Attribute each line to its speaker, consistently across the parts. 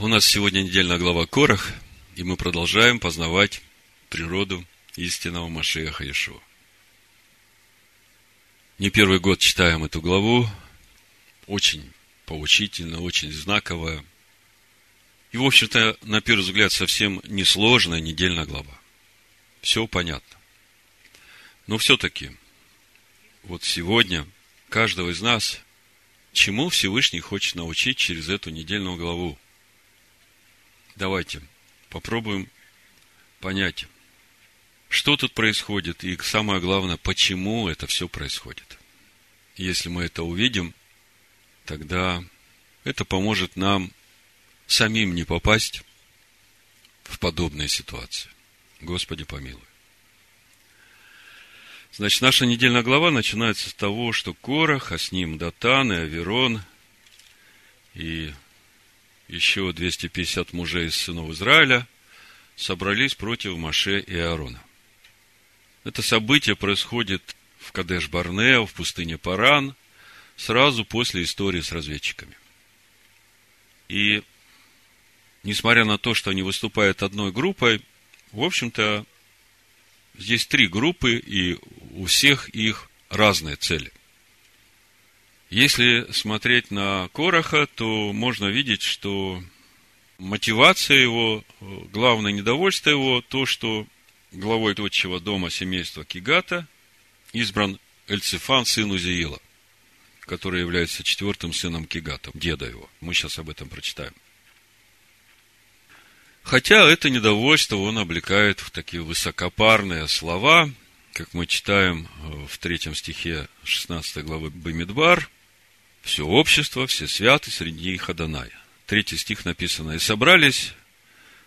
Speaker 1: У нас сегодня недельная глава Корах, и мы продолжаем познавать природу истинного Машеха Иешуа. Не первый год читаем эту главу, очень поучительно, очень знаковая. И, в общем-то, на первый взгляд, совсем несложная недельная глава. Все понятно. Но все-таки, вот сегодня каждого из нас, чему Всевышний хочет научить через эту недельную главу – Давайте попробуем понять, что тут происходит, и самое главное, почему это все происходит. Если мы это увидим, тогда это поможет нам самим не попасть в подобные ситуации. Господи помилуй. Значит, наша недельная глава начинается с того, что Корах, а с ним Датан и Аверон и еще 250 мужей из сынов Израиля собрались против Маше и Аарона. Это событие происходит в Кадеш-Барнео, в пустыне Паран, сразу после истории с разведчиками. И, несмотря на то, что они выступают одной группой, в общем-то, здесь три группы, и у всех их разные цели. Если смотреть на Короха, то можно видеть, что мотивация его, главное недовольство его, то, что главой отчего дома семейства Кигата избран Эльцифан, сын Узиила, который является четвертым сыном Кигата, деда его. Мы сейчас об этом прочитаем. Хотя это недовольство он облекает в такие высокопарные слова, как мы читаем в третьем стихе 16 главы Бамидбар – все общество, все святы, среди них Аданая. Третий стих написано. И собрались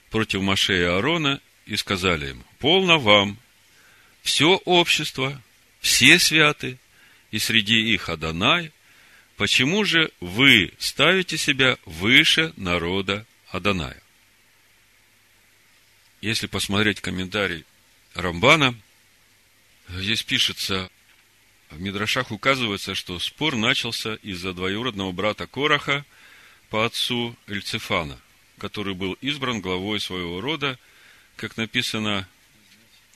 Speaker 1: против Маше и Аарона и сказали им, полно вам, все общество, все святы, и среди их Адонай, почему же вы ставите себя выше народа Адоная? Если посмотреть комментарий Рамбана, здесь пишется, в Мидрашах указывается, что спор начался из-за двоюродного брата Кораха по отцу Эльцефана, который был избран главой своего рода, как написано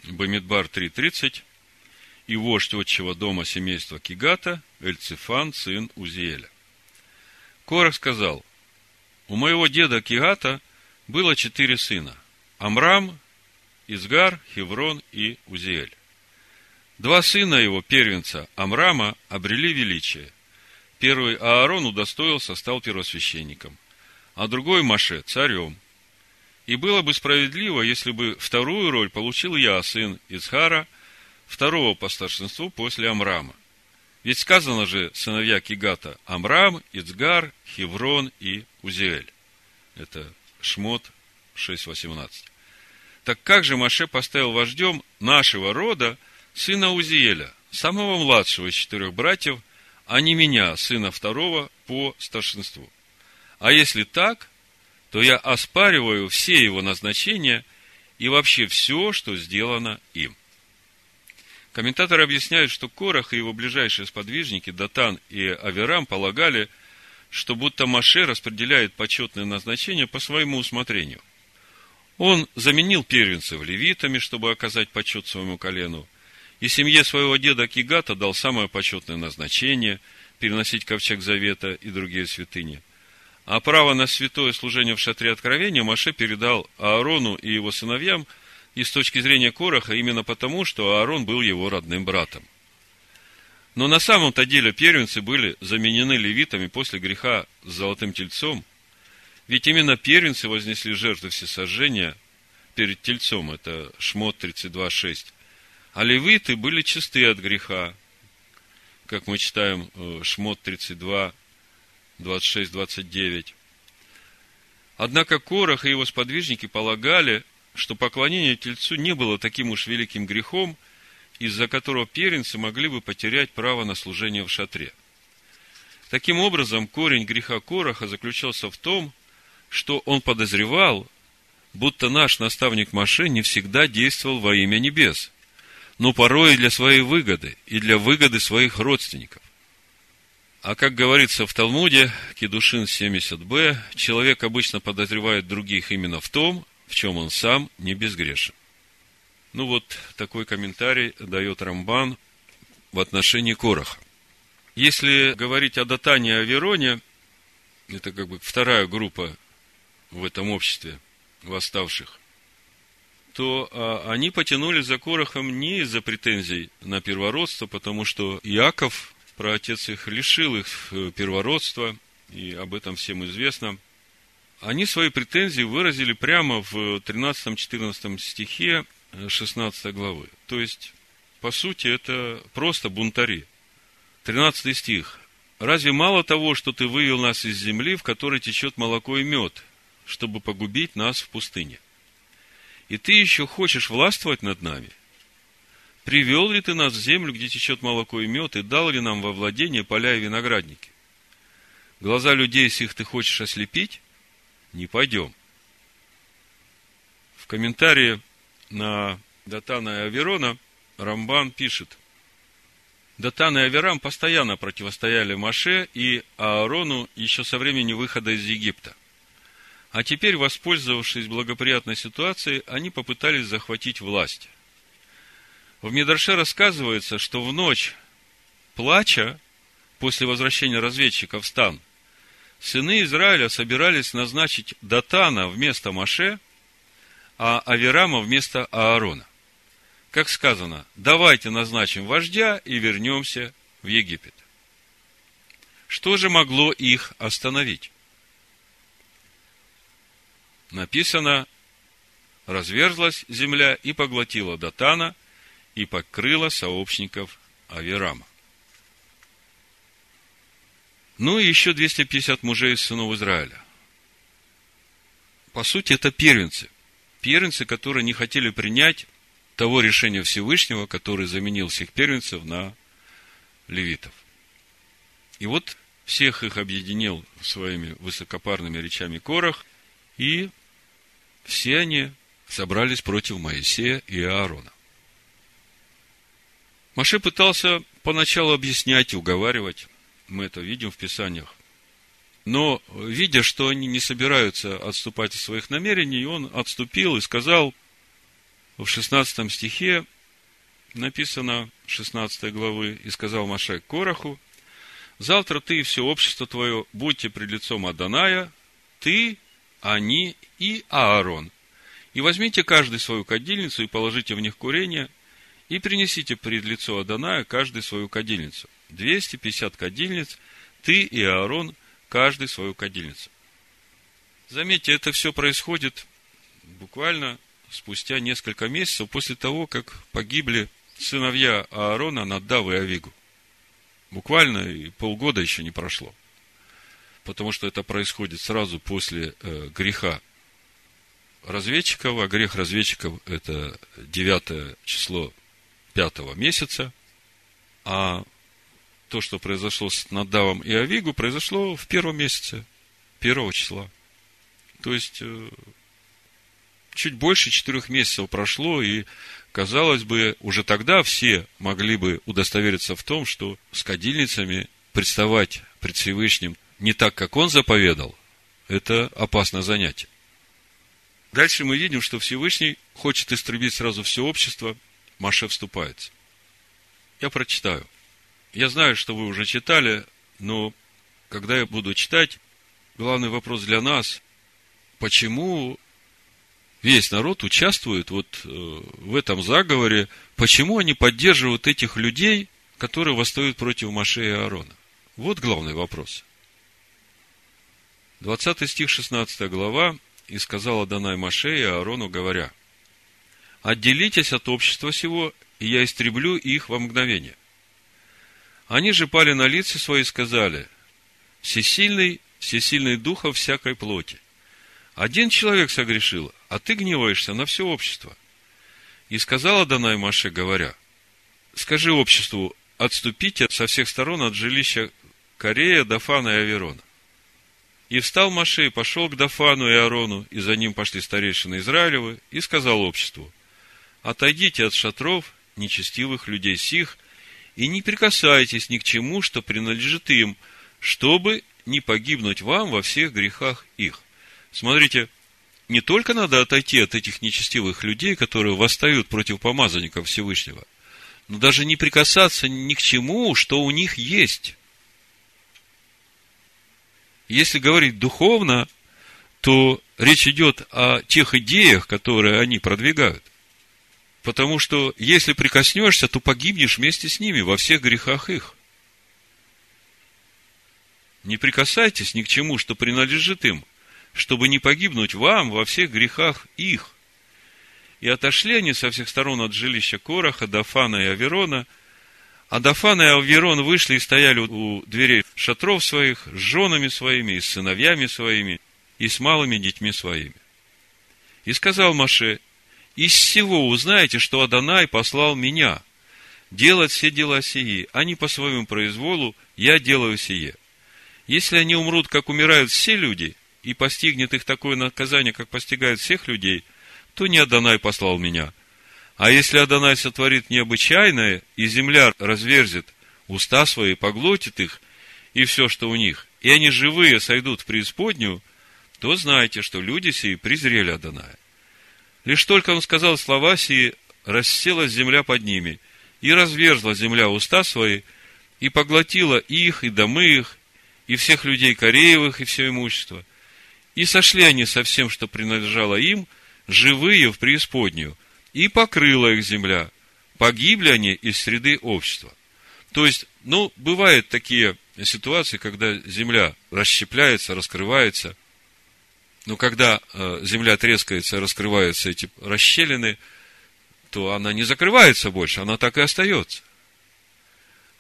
Speaker 1: Бамидбар 3.30, и вождь отчего дома семейства Кигата, Эльцефан, сын Узиэля. Корах сказал, у моего деда Кигата было четыре сына – Амрам, Изгар, Хеврон и Узиэль. Два сына его, первенца Амрама, обрели величие. Первый Аарон удостоился, стал первосвященником, а другой Маше – царем. И было бы справедливо, если бы вторую роль получил я, сын Ицхара, второго по старшинству после Амрама. Ведь сказано же сыновья Кигата Амрам, Ицгар, Хеврон и Узиэль. Это Шмот 6.18. Так как же Маше поставил вождем нашего рода – сына Узиеля, самого младшего из четырех братьев, а не меня, сына второго, по старшинству. А если так, то я оспариваю все его назначения и вообще все, что сделано им. Комментаторы объясняют, что Корах и его ближайшие сподвижники, Датан и Аверам, полагали, что будто Маше распределяет почетные назначения по своему усмотрению. Он заменил первенцев левитами, чтобы оказать почет своему колену, и семье своего деда Кигата дал самое почетное назначение – переносить ковчег завета и другие святыни. А право на святое служение в шатре откровения Маше передал Аарону и его сыновьям и с точки зрения Короха именно потому, что Аарон был его родным братом. Но на самом-то деле первенцы были заменены левитами после греха с золотым тельцом, ведь именно первенцы вознесли жертвы всесожжения перед тельцом, это Шмот 32.6, а левиты были чисты от греха, как мы читаем э, Шмот 32, 26, 29. Однако Корах и его сподвижники полагали, что поклонение Тельцу не было таким уж великим грехом, из-за которого первенцы могли бы потерять право на служение в шатре. Таким образом, корень греха Кораха заключался в том, что он подозревал, будто наш наставник Маше не всегда действовал во имя небес – но порой и для своей выгоды, и для выгоды своих родственников. А как говорится в Талмуде, Кедушин 70б, человек обычно подозревает других именно в том, в чем он сам не безгрешен. Ну вот, такой комментарий дает Рамбан в отношении Короха. Если говорить о Датане и о Вероне, это как бы вторая группа в этом обществе восставших, то а, они потянули за Корохом не из-за претензий на первородство, потому что Иаков, про отец их, лишил их э, первородства, и об этом всем известно. Они свои претензии выразили прямо в 13-14 стихе 16 э, главы. То есть, по сути, это просто бунтари. 13 стих. «Разве мало того, что ты вывел нас из земли, в которой течет молоко и мед, чтобы погубить нас в пустыне? И ты еще хочешь властвовать над нами? Привел ли ты нас в землю, где течет молоко и мед, и дал ли нам во владение поля и виноградники? Глаза людей сих ты хочешь ослепить? Не пойдем. В комментарии на Датана и Аверона Рамбан пишет, Датан и Аверам постоянно противостояли Маше и Аарону еще со времени выхода из Египта – а теперь, воспользовавшись благоприятной ситуацией, они попытались захватить власть. В Медраше рассказывается, что в ночь плача, после возвращения разведчиков в стан, сыны Израиля собирались назначить Датана вместо Маше, а Аверама вместо Аарона. Как сказано, давайте назначим вождя и вернемся в Египет. Что же могло их остановить? Написано, разверзлась земля и поглотила Датана и покрыла сообщников Аверама. Ну и еще 250 мужей из сынов Израиля. По сути, это первенцы. Первенцы, которые не хотели принять того решения Всевышнего, который заменил всех первенцев на левитов. И вот всех их объединил своими высокопарными речами Корах – и все они собрались против Моисея и Аарона. Маше пытался поначалу объяснять и уговаривать. Мы это видим в Писаниях. Но, видя, что они не собираются отступать от своих намерений, он отступил и сказал в 16 стихе, написано 16 главы, и сказал Маше Короху, завтра ты и все общество твое будьте пред лицом Аданая, ты они и Аарон. И возьмите каждый свою кадильницу и положите в них курение, и принесите пред лицо Аданая каждый свою кадильницу. 250 кадильниц, ты и Аарон, каждый свою кадильницу. Заметьте, это все происходит буквально спустя несколько месяцев после того, как погибли сыновья Аарона, Наддав и Авигу. Буквально полгода еще не прошло потому что это происходит сразу после э, греха разведчиков, а грех разведчиков – это 9 число пятого месяца, а то, что произошло с Надавом и Авигу, произошло в первом месяце, первого числа. То есть, э, чуть больше четырех месяцев прошло, и, казалось бы, уже тогда все могли бы удостовериться в том, что с кадильницами представать пред Всевышним не так, как он заповедал, это опасное занятие. Дальше мы видим, что Всевышний хочет истребить сразу все общество, Маше вступается. Я прочитаю. Я знаю, что вы уже читали, но когда я буду читать, главный вопрос для нас, почему весь народ участвует вот э, в этом заговоре, почему они поддерживают этих людей, которые восстают против Маше и Аарона? Вот главный вопрос. 20 стих, 16 глава. «И сказала Данай Маше и Аарону, говоря, «Отделитесь от общества сего, и я истреблю их во мгновение». Они же пали на лица свои и сказали, «Всесильный, всесильный духа всякой плоти. Один человек согрешил, а ты гневаешься на все общество». И сказала Данай Маше, говоря, «Скажи обществу, отступите со всех сторон от жилища Корея, Дафана и Аверона. И встал Маше и пошел к Дафану и Аарону, и за ним пошли старейшины Израилевы, и сказал обществу, отойдите от шатров нечестивых людей сих, и не прикасайтесь ни к чему, что принадлежит им, чтобы не погибнуть вам во всех грехах их. Смотрите, не только надо отойти от этих нечестивых людей, которые восстают против помазанников Всевышнего, но даже не прикасаться ни к чему, что у них есть. Если говорить духовно, то речь идет о тех идеях, которые они продвигают. Потому что если прикоснешься, то погибнешь вместе с ними во всех грехах их. Не прикасайтесь ни к чему, что принадлежит им, чтобы не погибнуть вам во всех грехах их. И отошли они со всех сторон от жилища Короха, Дафана и Аверона. А Дафан и Аверон вышли и стояли у дверей шатров своих с женами своими и с сыновьями своими и с малыми детьми своими. И сказал Маше, из всего узнаете, что Адонай послал меня делать все дела сии, а не по своему произволу я делаю сие. Если они умрут, как умирают все люди, и постигнет их такое наказание, как постигает всех людей, то не Адонай послал меня. А если Адонай сотворит необычайное, и земля разверзет уста свои, поглотит их, и все, что у них, и они живые сойдут в преисподнюю, то знайте, что люди сии презрели Адоная. Лишь только он сказал слова сии, расселась земля под ними, и разверзла земля уста свои, и поглотила их, и домы их, и всех людей Кореевых, и все имущество. И сошли они со всем, что принадлежало им, живые в преисподнюю, и покрыла их земля. Погибли они из среды общества. То есть, ну, бывают такие ситуации, когда земля расщепляется, раскрывается – но когда э, земля трескается, раскрываются эти расщелины, то она не закрывается больше, она так и остается.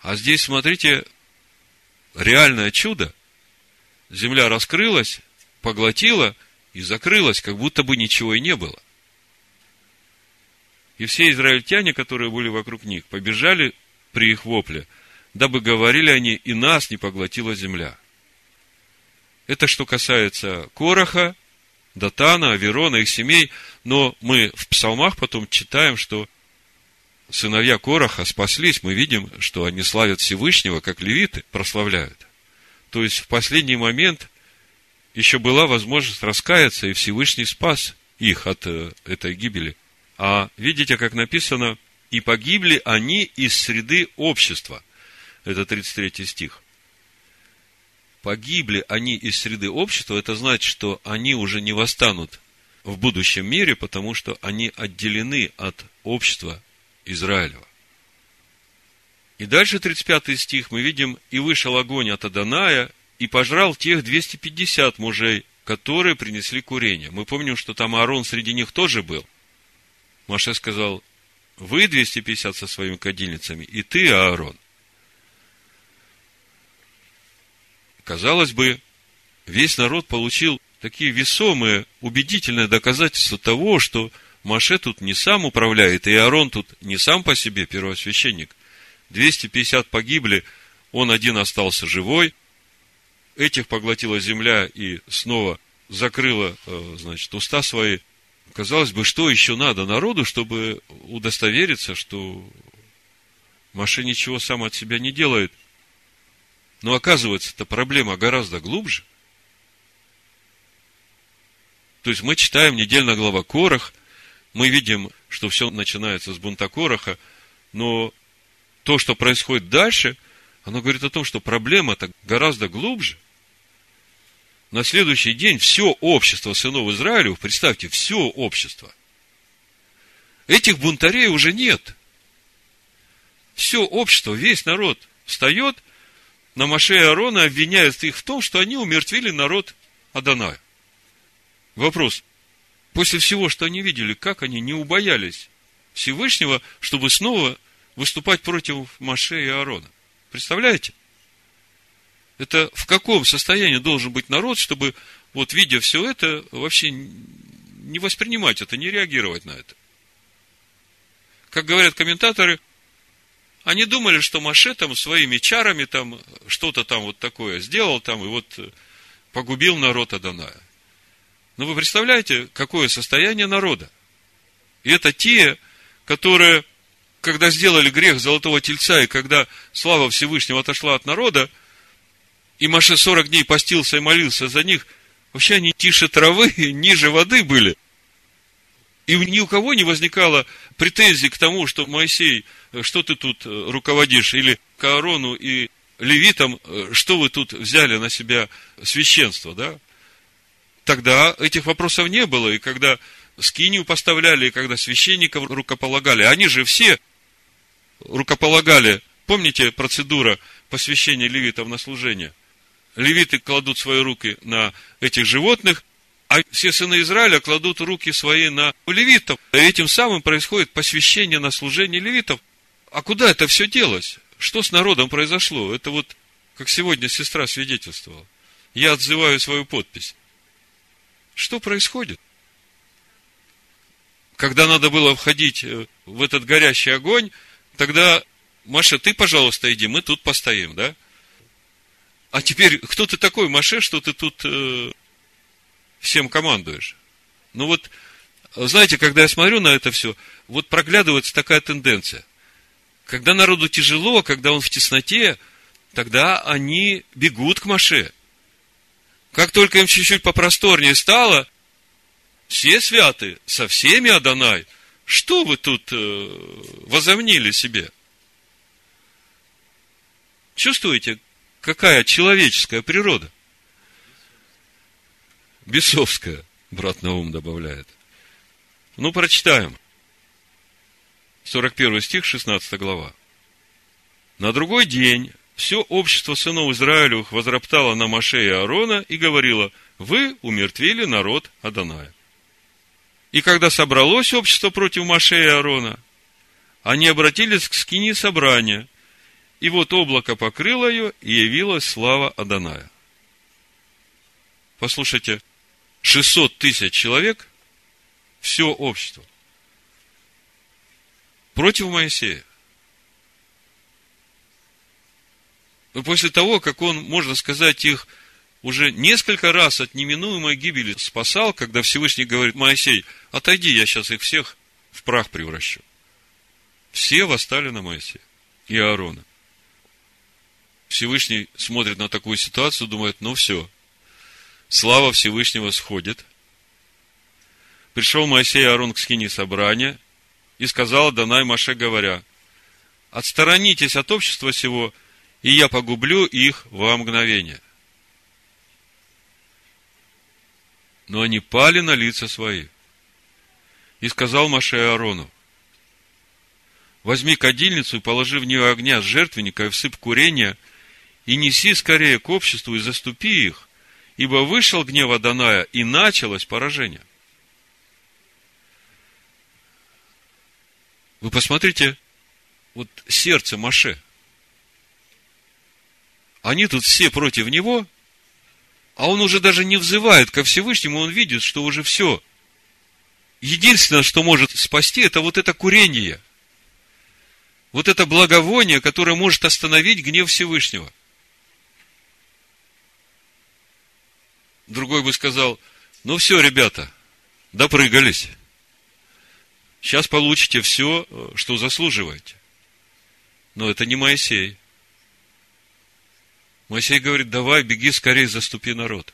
Speaker 1: А здесь, смотрите, реальное чудо. Земля раскрылась, поглотила и закрылась, как будто бы ничего и не было. И все израильтяне, которые были вокруг них, побежали при их вопле, дабы говорили они, и нас не поглотила земля. Это что касается Короха, Датана, Аверона, их семей. Но мы в псалмах потом читаем, что сыновья Короха спаслись. Мы видим, что они славят Всевышнего, как левиты прославляют. То есть в последний момент еще была возможность раскаяться, и Всевышний спас их от э, этой гибели. А видите, как написано, и погибли они из среды общества. Это 33 стих погибли они из среды общества, это значит, что они уже не восстанут в будущем мире, потому что они отделены от общества Израилева. И дальше 35 стих мы видим, и вышел огонь от Аданая, и пожрал тех 250 мужей, которые принесли курение. Мы помним, что там Аарон среди них тоже был. Маше сказал, вы 250 со своими кадильницами, и ты, Аарон. Казалось бы, весь народ получил такие весомые, убедительные доказательства того, что Маше тут не сам управляет, и Аарон тут не сам по себе первосвященник. 250 погибли, он один остался живой. Этих поглотила земля и снова закрыла, э, значит, уста свои. Казалось бы, что еще надо народу, чтобы удостовериться, что Маше ничего сам от себя не делает – но оказывается, эта проблема гораздо глубже. То есть мы читаем недельно глава Корах, мы видим, что все начинается с бунта Короха, но то, что происходит дальше, оно говорит о том, что проблема-то гораздо глубже. На следующий день все общество сынов Израилю, представьте, все общество. Этих бунтарей уже нет. Все общество, весь народ встает на Маше и Аарона обвиняют их в том, что они умертвили народ Аданая. Вопрос. После всего, что они видели, как они не убоялись Всевышнего, чтобы снова выступать против Маше и Аарона? Представляете? Это в каком состоянии должен быть народ, чтобы, вот видя все это, вообще не воспринимать это, не реагировать на это? Как говорят комментаторы, они думали, что Маше там своими чарами там что-то там вот такое сделал там и вот э, погубил народ Аданая. Но вы представляете, какое состояние народа? И это те, которые когда сделали грех золотого тельца, и когда слава Всевышнего отошла от народа, и Маше 40 дней постился и молился за них, вообще они тише травы, ниже воды были. И ни у кого не возникало претензий к тому, что Моисей, что ты тут э, руководишь, или к Аарону и левитам, э, что вы тут взяли на себя священство, да? Тогда этих вопросов не было, и когда скинию поставляли, и когда священников рукополагали, они же все рукополагали, помните процедура посвящения левитов на служение? Левиты кладут свои руки на этих животных, а все сыны Израиля кладут руки свои на левитов. И этим самым происходит посвящение на служение левитов. А куда это все делось? Что с народом произошло? Это вот, как сегодня сестра свидетельствовала. Я отзываю свою подпись. Что происходит? Когда надо было входить э, в этот горящий огонь, тогда, Маша, ты, пожалуйста, иди, мы тут постоим, да? А теперь, кто ты такой, Маше, что ты тут э, всем командуешь? Ну вот, знаете, когда я смотрю на это все, вот проглядывается такая тенденция – когда народу тяжело, когда он в тесноте, тогда они бегут к Маше. Как только им чуть-чуть попросторнее стало, все святы, со всеми Адонай, что вы тут э, возомнили себе? Чувствуете, какая человеческая природа? Бесовская, брат Наум добавляет. Ну, прочитаем. 41 стих, 16 глава. На другой день все общество сынов Израилевых возроптало на Маше и Аарона и говорило, вы умертвили народ Аданая. И когда собралось общество против Маше и Аарона, они обратились к скине собрания, и вот облако покрыло ее, и явилась слава Аданая. Послушайте, 600 тысяч человек, все общество – против Моисея. Но после того, как он, можно сказать, их уже несколько раз от неминуемой гибели спасал, когда Всевышний говорит, Моисей, отойди, я сейчас их всех в прах превращу. Все восстали на Моисея и Аарона. Всевышний смотрит на такую ситуацию, думает, ну все, слава Всевышнего сходит. Пришел Моисей и Аарон к скине собрания, и сказал Данай Маше, говоря, «Отсторонитесь от общества сего, и я погублю их во мгновение». Но они пали на лица свои. И сказал Маше Аарону, возьми кадильницу и положи в нее огня с жертвенника и всып курения, и неси скорее к обществу и заступи их, ибо вышел гнев Аданая, и началось поражение. Вы посмотрите, вот сердце Маше. Они тут все против него, а он уже даже не взывает ко Всевышнему, он видит, что уже все. Единственное, что может спасти, это вот это курение. Вот это благовоние, которое может остановить гнев Всевышнего. Другой бы сказал, ну все, ребята, допрыгались. Сейчас получите все, что заслуживаете. Но это не Моисей. Моисей говорит, давай, беги скорее, заступи народ.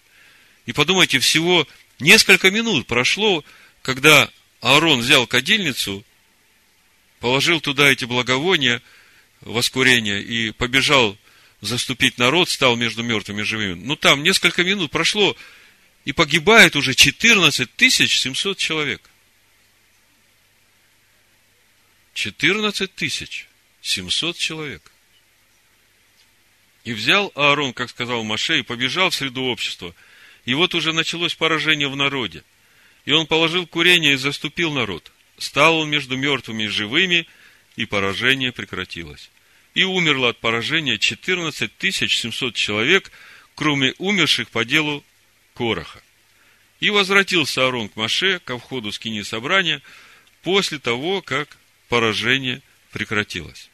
Speaker 1: И подумайте, всего несколько минут прошло, когда Аарон взял кадильницу, положил туда эти благовония, воскурения, и побежал заступить народ, стал между мертвыми и живыми. Ну, там несколько минут прошло, и погибает уже 14 700 человек. 14 тысяч 700 человек. И взял Аарон, как сказал Маше, и побежал в среду общества. И вот уже началось поражение в народе. И он положил курение и заступил народ. Стал он между мертвыми и живыми, и поражение прекратилось. И умерло от поражения 14 700 человек, кроме умерших по делу Короха. И возвратился Аарон к Маше, ко входу скини собрания, после того, как поражение прекратилось.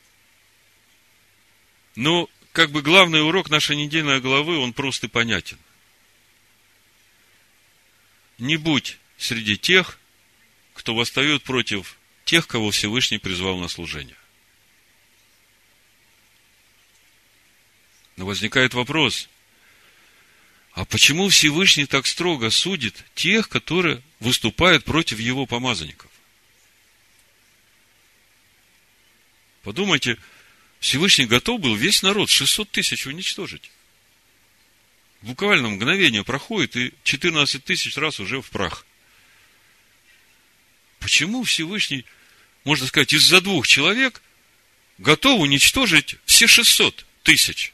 Speaker 1: Но, как бы главный урок нашей недельной главы, он просто понятен. Не будь среди тех, кто восстает против тех, кого Всевышний призвал на служение. Но возникает вопрос, а почему Всевышний так строго судит тех, которые выступают против его помазанников? Подумайте, Всевышний готов был весь народ, 600 тысяч уничтожить. Буквально мгновение проходит, и 14 тысяч раз уже в прах. Почему Всевышний, можно сказать, из-за двух человек готов уничтожить все 600 тысяч?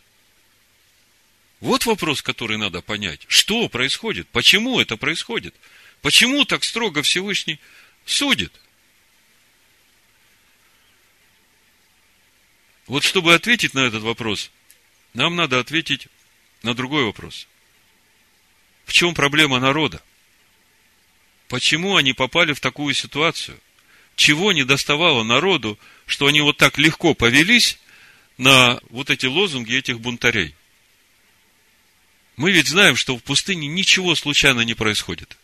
Speaker 1: Вот вопрос, который надо понять. Что происходит? Почему это происходит? Почему так строго Всевышний судит? Вот чтобы ответить на этот вопрос, нам надо ответить на другой вопрос. В чем проблема народа? Почему они попали в такую ситуацию? Чего не доставало народу, что они вот так легко повелись на вот эти лозунги этих бунтарей? Мы ведь знаем, что в пустыне ничего случайно не происходит.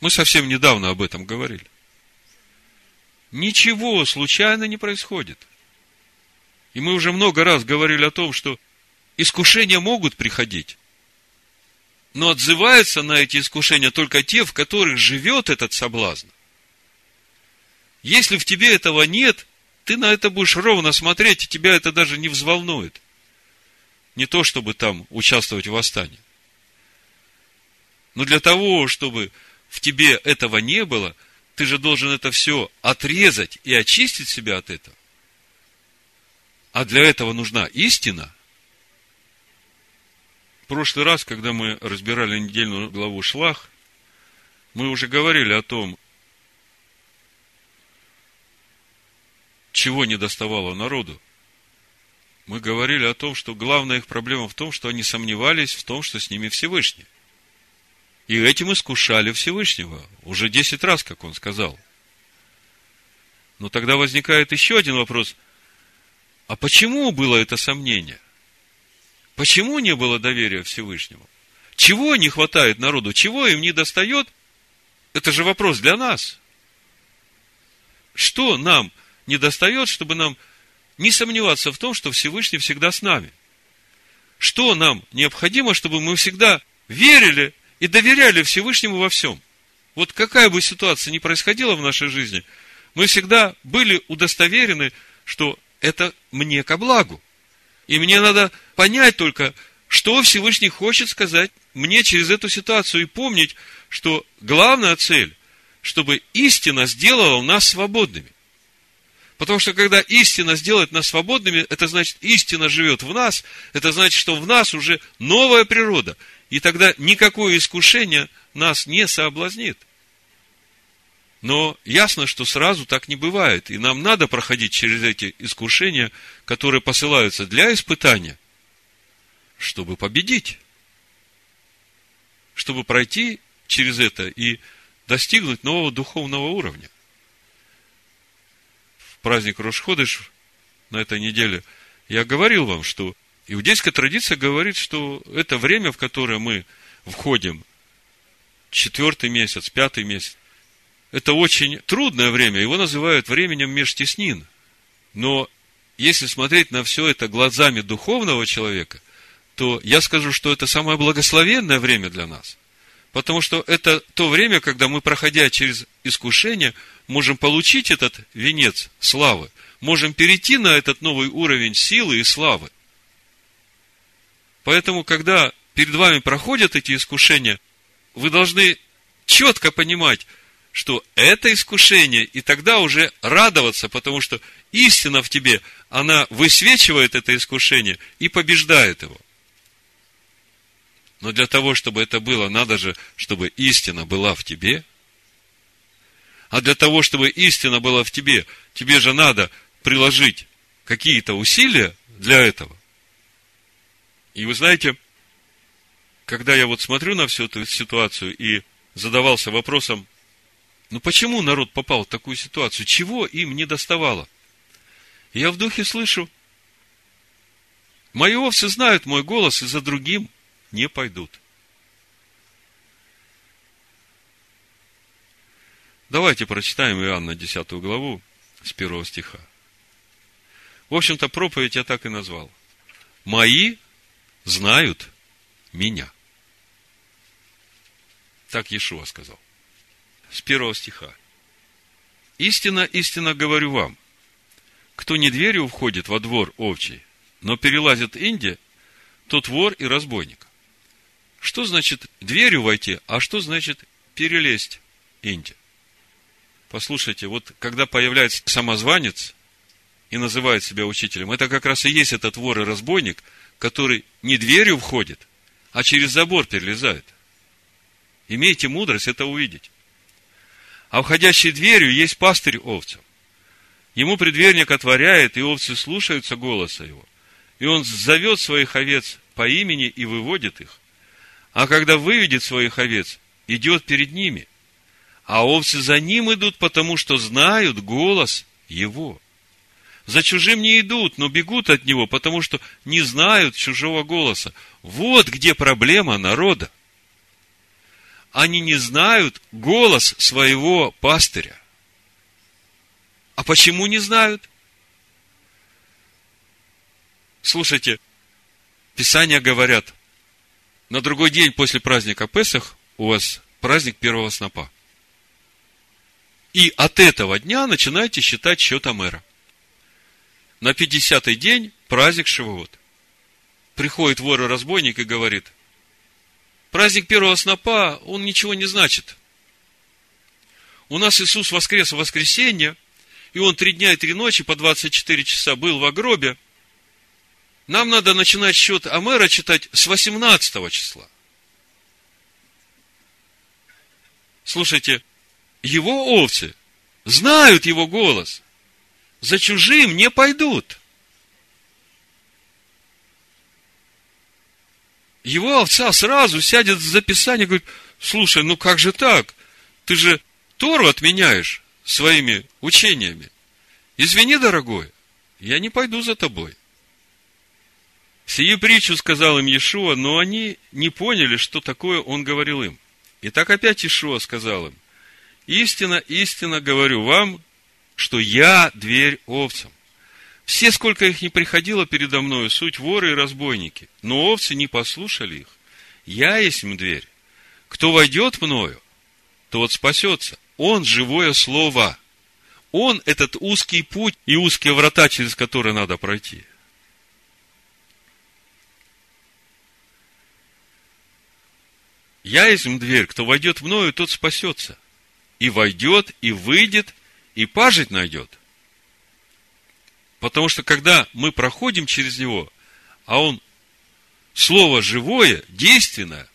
Speaker 1: Мы совсем недавно об этом говорили. Ничего случайно не происходит. И мы уже много раз говорили о том, что искушения могут приходить. Но отзываются на эти искушения только те, в которых живет этот соблазн. Если в тебе этого нет, ты на это будешь ровно смотреть, и тебя это даже не взволнует. Не то, чтобы там участвовать в восстании. Но для того, чтобы в тебе этого не было, ты же должен это все отрезать и очистить себя от этого. А для этого нужна истина, в прошлый раз, когда мы разбирали недельную главу Шлах, мы уже говорили о том, чего не доставало народу. Мы говорили о том, что главная их проблема в том, что они сомневались в том, что с ними Всевышний. И этим искушали Всевышнего. Уже десять раз, как он сказал. Но тогда возникает еще один вопрос. А почему было это сомнение? Почему не было доверия Всевышнему? Чего не хватает народу? Чего им не достает? Это же вопрос для нас. Что нам не достает, чтобы нам не сомневаться в том, что Всевышний всегда с нами? Что нам необходимо, чтобы мы всегда верили и доверяли Всевышнему во всем? Вот какая бы ситуация ни происходила в нашей жизни, мы всегда были удостоверены, что это мне ко благу. И мне надо понять только, что Всевышний хочет сказать мне через эту ситуацию и помнить, что главная цель, чтобы истина сделала нас свободными. Потому что когда истина сделает нас свободными, это значит, истина живет в нас, это значит, что в нас уже новая природа. И тогда никакое искушение нас не соблазнит. Но ясно, что сразу так не бывает. И нам надо проходить через эти искушения, которые посылаются для испытания, чтобы победить. Чтобы пройти через это и достигнуть нового духовного уровня. Праздник Рошходыш на этой неделе я говорил вам, что иудейская традиция говорит, что это время, в которое мы входим, четвертый месяц, пятый месяц, это очень трудное время, его называют временем межтеснин. Но если смотреть на все это глазами духовного человека, то я скажу, что это самое благословенное время для нас. Потому что это то время, когда мы, проходя через искушение, можем получить этот венец славы, можем перейти на этот новый уровень силы и славы. Поэтому, когда перед вами проходят эти искушения, вы должны четко понимать, что это искушение, и тогда уже радоваться, потому что истина в тебе, она высвечивает это искушение и побеждает его. Но для того, чтобы это было, надо же, чтобы истина была в тебе. А для того, чтобы истина была в тебе, тебе же надо приложить какие-то усилия для этого. И вы знаете, когда я вот смотрю на всю эту ситуацию и задавался вопросом, ну почему народ попал в такую ситуацию? Чего им не доставало? Я в духе слышу, мои овцы знают мой голос и за другим не пойдут. Давайте прочитаем Иоанна 10 главу с первого стиха. В общем-то, проповедь я так и назвал. Мои знают меня. Так Иешуа сказал. С первого стиха. Истина, истинно говорю вам, кто не дверью входит во двор овчий, но перелазит Инди, тот вор и разбойник. Что значит дверью войти, а что значит перелезть Инди? Послушайте, вот когда появляется самозванец и называет себя учителем, это как раз и есть этот вор и разбойник, который не дверью входит, а через забор перелезает. Имейте мудрость это увидеть. А входящей дверью есть пастырь овцам. Ему предверник отворяет, и овцы слушаются голоса его. И он зовет своих овец по имени и выводит их. А когда выведет своих овец, идет перед ними. А овцы за ним идут, потому что знают голос его. За чужим не идут, но бегут от него, потому что не знают чужого голоса. Вот где проблема народа они не знают голос своего пастыря. А почему не знают? Слушайте, Писания говорят, на другой день после праздника Песах у вас праздник первого снопа. И от этого дня начинайте считать счет Амера. На 50-й день праздник Шивот. Приходит вор и разбойник и говорит, Праздник первого снопа, он ничего не значит. У нас Иисус воскрес в воскресенье, и он три дня и три ночи по 24 часа был в гробе. Нам надо начинать счет Амера читать с 18 числа. Слушайте, его овцы знают его голос. За чужим не пойдут. его овца сразу сядет за Писание и говорит, слушай, ну как же так? Ты же Тору отменяешь своими учениями. Извини, дорогой, я не пойду за тобой. Сию притчу сказал им Иешуа, но они не поняли, что такое он говорил им. И так опять Иешуа сказал им, истинно, истинно говорю вам, что я дверь овцам. Все, сколько их не приходило передо мною, суть воры и разбойники. Но овцы не послушали их. Я есть им дверь. Кто войдет мною, тот спасется. Он живое слово. Он этот узкий путь и узкие врата, через которые надо пройти. Я есть им дверь, кто войдет мною, тот спасется. И войдет, и выйдет, и пажить найдет. Потому что когда мы проходим через него, а он слово живое, действенное,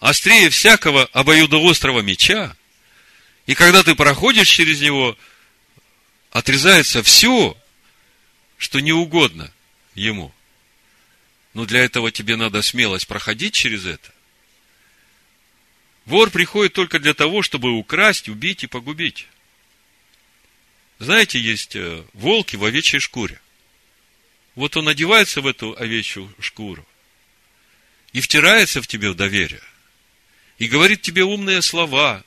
Speaker 1: острее всякого обоюдоострого меча, и когда ты проходишь через него, отрезается все, что не угодно ему. Но для этого тебе надо смелость проходить через это. Вор приходит только для того, чтобы украсть, убить и погубить. Знаете, есть э, волки в овечьей шкуре. Вот он одевается в эту овечью шкуру и втирается в тебе в доверие. И говорит тебе умные слова.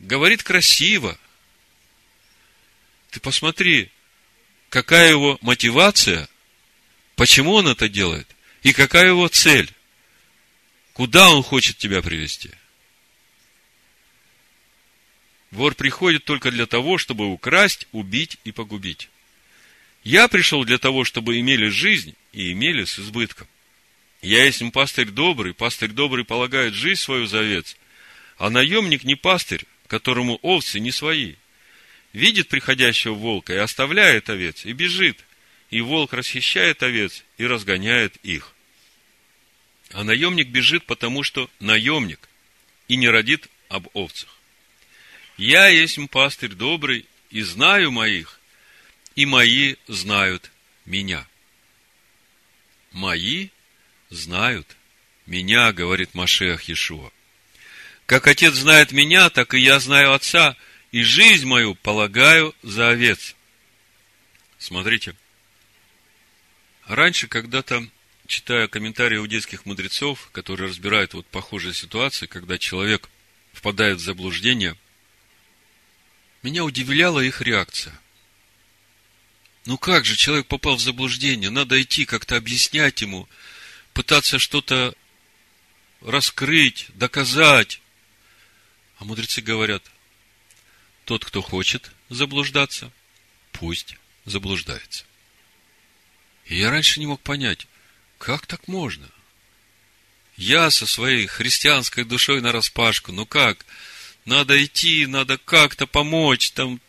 Speaker 1: Говорит красиво. Ты посмотри, какая его мотивация, почему он это делает, и какая его цель. Куда он хочет тебя привести – Вор приходит только для того, чтобы украсть, убить и погубить. Я пришел для того, чтобы имели жизнь и имели с избытком. Я есть пастырь добрый, пастырь добрый полагает жизнь свою за овец, а наемник не пастырь, которому овцы не свои. Видит приходящего волка и оставляет овец, и бежит, и волк расхищает овец и разгоняет их. А наемник бежит, потому что наемник, и не родит об овцах. Я есть пастырь добрый, и знаю моих, и мои знают меня. Мои знают меня, говорит Машех Иешуа. Как отец знает меня, так и я знаю отца, и жизнь мою полагаю за овец. Смотрите, раньше когда-то, читая комментарии иудейских мудрецов, которые разбирают вот похожие ситуации, когда человек впадает в заблуждение – меня удивляла их реакция. Ну как же человек попал в заблуждение? Надо идти как-то объяснять ему, пытаться что-то раскрыть, доказать. А мудрецы говорят, тот, кто хочет заблуждаться, пусть заблуждается. И я раньше не мог понять, как так можно? Я со своей христианской душой на распашку, ну как? Надо идти, надо как-то помочь, там.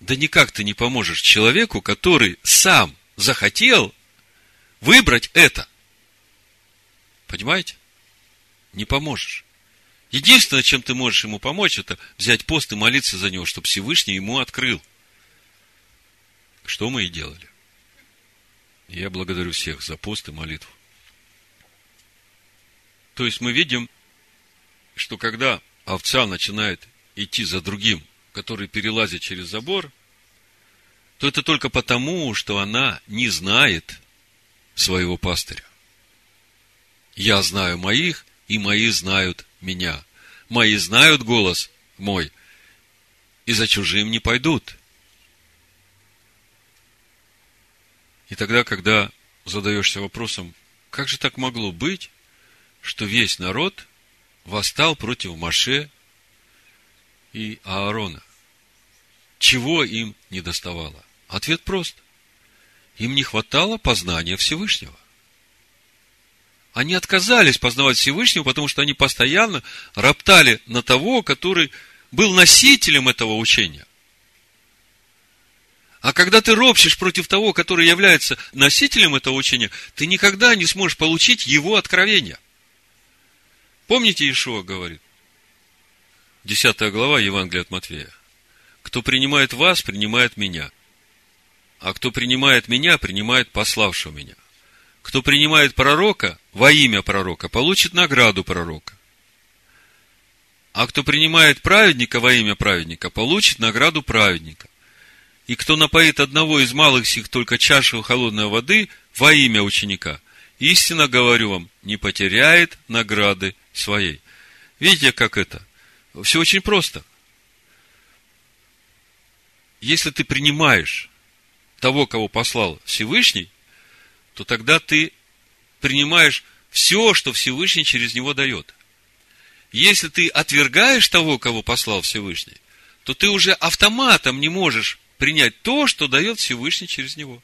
Speaker 1: Да никак ты не поможешь человеку, который сам захотел выбрать это. Понимаете? Не поможешь. Единственное, чем ты можешь ему помочь, это взять пост и молиться за него, чтобы Всевышний ему открыл. Что мы и делали. Я благодарю всех за пост и молитву. То есть мы видим, что когда овца начинает идти за другим, который перелазит через забор, то это только потому, что она не знает своего пастыря. Я знаю моих, и мои знают меня. Мои знают голос мой, и за чужим не пойдут. И тогда, когда задаешься вопросом, как же так могло быть, что весь народ восстал против Маше и Аарона. Чего им не доставало? Ответ прост. Им не хватало познания Всевышнего. Они отказались познавать Всевышнего, потому что они постоянно роптали на того, который был носителем этого учения. А когда ты ропщешь против того, который является носителем этого учения, ты никогда не сможешь получить его откровение. Помните, Ишуа говорит, 10 глава Евангелия от Матвея. Кто принимает вас, принимает меня. А кто принимает меня, принимает пославшего меня. Кто принимает пророка во имя пророка, получит награду пророка. А кто принимает праведника во имя праведника, получит награду праведника. И кто напоит одного из малых сих только чашу холодной воды во имя ученика, истинно говорю вам, не потеряет награды своей. Видите, как это? Все очень просто. Если ты принимаешь того, кого послал Всевышний, то тогда ты принимаешь все, что Всевышний через него дает. Если ты отвергаешь того, кого послал Всевышний, то ты уже автоматом не можешь принять то, что дает Всевышний через него.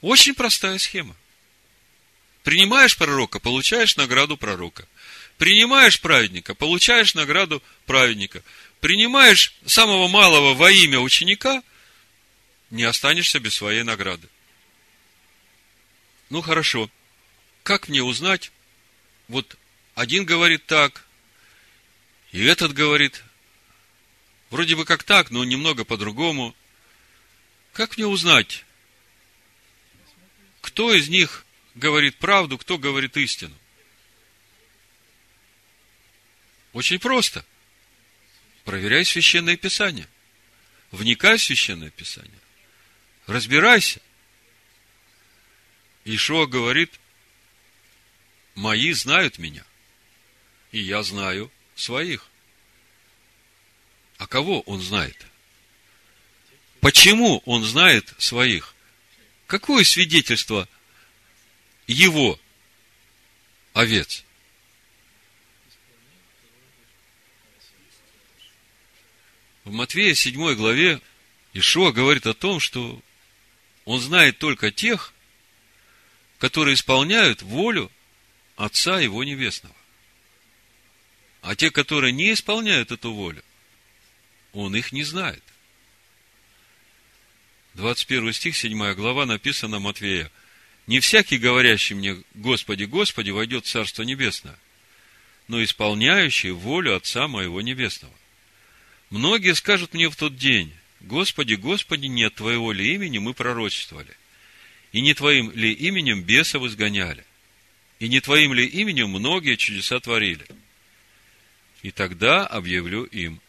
Speaker 1: Очень простая схема. Принимаешь пророка, получаешь награду пророка. Принимаешь праведника, получаешь награду праведника. Принимаешь самого малого во имя ученика, не останешься без своей награды. Ну хорошо, как мне узнать, вот один говорит так, и этот говорит, вроде бы как так, но немного по-другому. Как мне узнать, кто из них говорит правду, кто говорит истину? Очень просто. Проверяй священное писание. Вникай в священное писание. Разбирайся. Ишуа говорит, мои знают меня, и я знаю своих. А кого он знает? Почему он знает своих? Какое свидетельство его овец? В Матвея 7 главе Ишуа говорит о том, что он знает только тех, которые исполняют волю Отца Его Небесного. А те, которые не исполняют эту волю, он их не знает. 21 стих, 7 глава, написано Матвея. «Не всякий, говорящий мне, Господи, Господи, войдет в Царство Небесное, но исполняющий волю Отца Моего Небесного. Многие скажут мне в тот день, Господи, Господи, нет Твоего ли имени мы пророчествовали, и не Твоим ли именем бесов изгоняли, и не Твоим ли именем многие чудеса творили. И тогда объявлю им,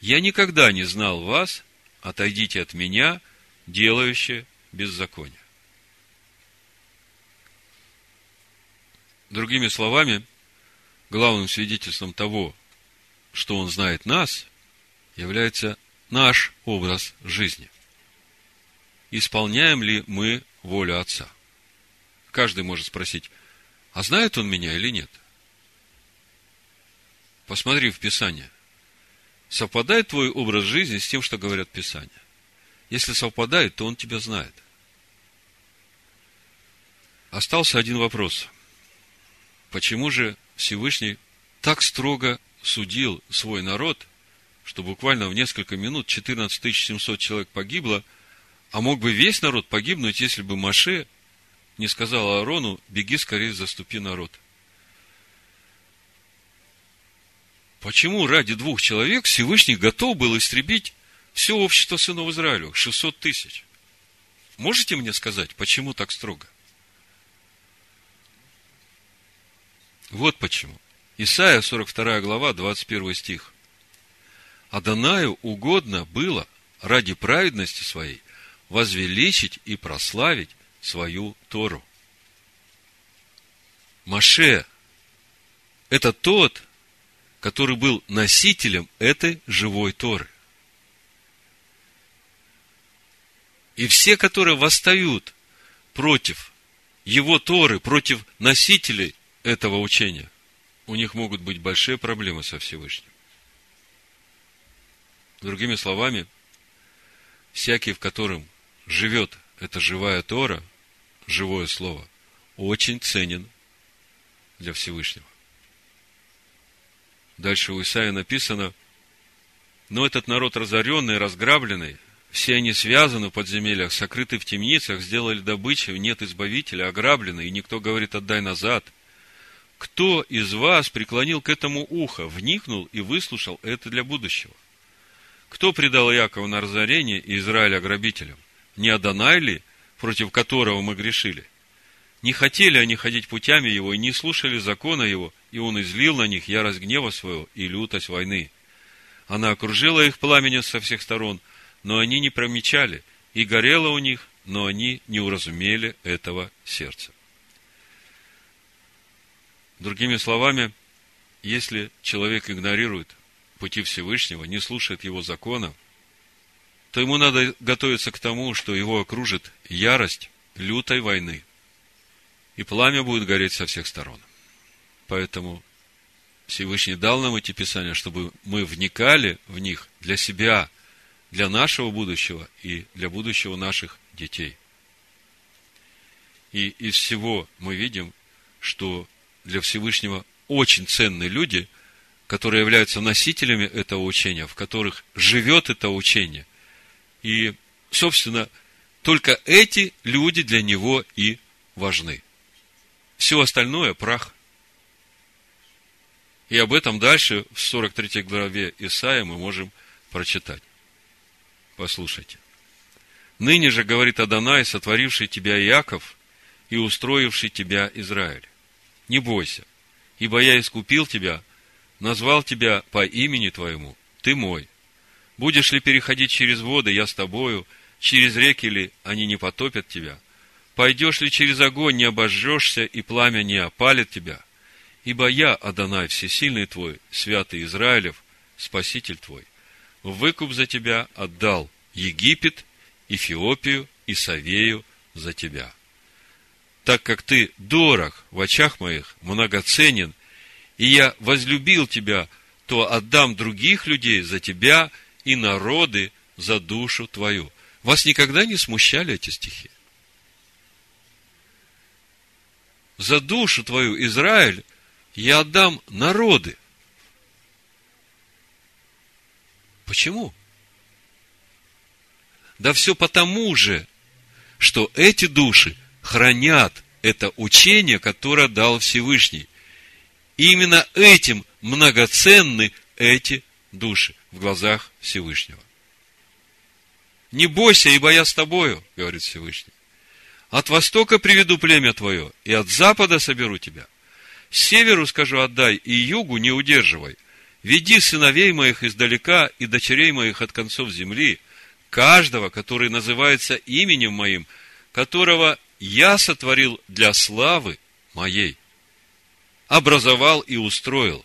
Speaker 1: я никогда не знал вас, отойдите от меня, делающие беззаконие. Другими словами, главным свидетельством того, что он знает нас, является наш образ жизни. исполняем ли мы волю Отца. Каждый может спросить, а знает он меня или нет? Посмотри в Писание. Совпадает твой образ жизни с тем, что говорят Писания? Если совпадает, то он тебя знает. Остался один вопрос. Почему же Всевышний так строго судил свой народ, что буквально в несколько минут 14 700 человек погибло, а мог бы весь народ погибнуть, если бы Маше не сказал Аарону, беги скорее, заступи народ. Почему ради двух человек Всевышний готов был истребить все общество сынов Израиля, 600 тысяч? Можете мне сказать, почему так строго? Вот почему. Исайя, 42 глава, 21 стих. Адонаю угодно было ради праведности своей возвеличить и прославить свою Тору. Маше – это тот, который был носителем этой живой Торы. И все, которые восстают против его Торы, против носителей этого учения, у них могут быть большие проблемы со Всевышним. Другими словами, всякий, в котором живет эта живая Тора, живое слово, очень ценен для Всевышнего. Дальше у Исаия написано, но этот народ разоренный, разграбленный, все они связаны в подземельях, сокрыты в темницах, сделали добычу, нет избавителя, ограблены, и никто говорит, отдай назад. Кто из вас преклонил к этому ухо, вникнул и выслушал это для будущего? Кто предал Якова на разорение и Израиля грабителям? Не Адонай ли, против которого мы грешили? Не хотели они ходить путями его и не слушали закона его, и он излил на них ярость гнева своего и лютость войны. Она окружила их пламенем со всех сторон, но они не промечали, и горело у них, но они не уразумели этого сердца. Другими словами, если человек игнорирует пути Всевышнего, не слушает его закона, то ему надо готовиться к тому, что его окружит ярость лютой войны. И пламя будет гореть со всех сторон. Поэтому Всевышний дал нам эти писания, чтобы мы вникали в них для себя, для нашего будущего и для будущего наших детей. И из всего мы видим, что для Всевышнего очень ценные люди, которые являются носителями этого учения, в которых живет это учение. И, собственно, только эти люди для него и важны. Все остальное – прах. И об этом дальше в 43 главе Исаия мы можем прочитать. Послушайте. Ныне же, говорит Адонай, сотворивший тебя Иаков и устроивший тебя Израиль. Не бойся, ибо я искупил тебя, назвал тебя по имени твоему, ты мой. Будешь ли переходить через воды, я с тобою, через реки ли они не потопят тебя? Пойдешь ли через огонь, не обожжешься, и пламя не опалит тебя? Ибо я, Адонай, всесильный твой, святый Израилев, спаситель твой. Выкуп за тебя отдал Египет, Эфиопию и Савею за тебя так как ты дорог в очах моих, многоценен, и я возлюбил тебя, то отдам других людей за тебя и народы за душу твою. Вас никогда не смущали эти стихи? За душу твою, Израиль, я отдам народы. Почему? Да все потому же, что эти души – хранят это учение, которое дал Всевышний. И именно этим многоценны эти души в глазах Всевышнего. Не бойся, ибо я с тобою, говорит Всевышний. От востока приведу племя твое, и от запада соберу тебя. Северу скажу отдай, и югу не удерживай. Веди сыновей моих издалека и дочерей моих от концов земли, каждого, который называется именем моим, которого я сотворил для славы моей, образовал и устроил.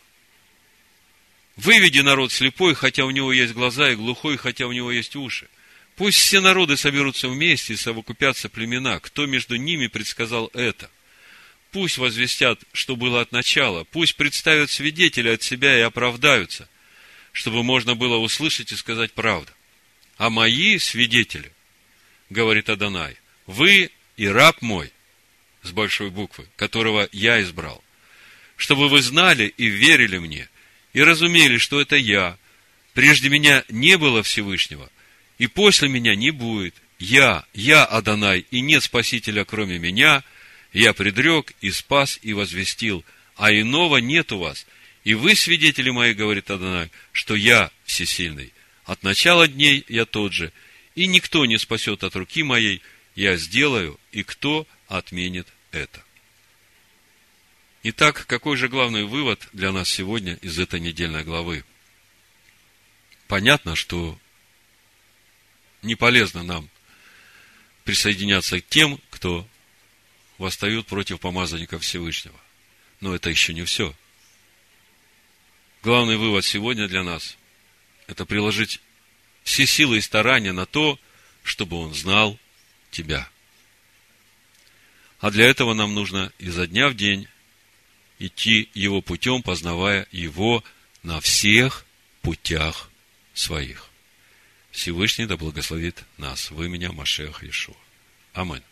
Speaker 1: Выведи народ слепой, хотя у него есть глаза, и глухой, хотя у него есть уши. Пусть все народы соберутся вместе и совокупятся племена. Кто между ними предсказал это? Пусть возвестят, что было от начала. Пусть представят свидетеля от себя и оправдаются, чтобы можно было услышать и сказать правду. А мои свидетели, говорит Адонай, вы и раб мой, с большой буквы, которого я избрал, чтобы вы знали и верили мне, и разумели, что это я. Прежде меня не было Всевышнего – и после меня не будет. Я, я Адонай, и нет Спасителя, кроме меня. Я предрек и спас и возвестил, а иного нет у вас. И вы, свидетели мои, говорит Адонай, что я всесильный. От начала дней я тот же, и никто не спасет от руки моей, я сделаю, и кто отменит это. Итак, какой же главный вывод для нас сегодня из этой недельной главы? Понятно, что не полезно нам присоединяться к тем, кто восстают против помазанника Всевышнего. Но это еще не все. Главный вывод сегодня для нас – это приложить все силы и старания на то, чтобы он знал тебя. А для этого нам нужно изо дня в день идти его путем, познавая его на всех путях своих. Всевышний да благословит нас в имени Машеха Иешуа. Аминь.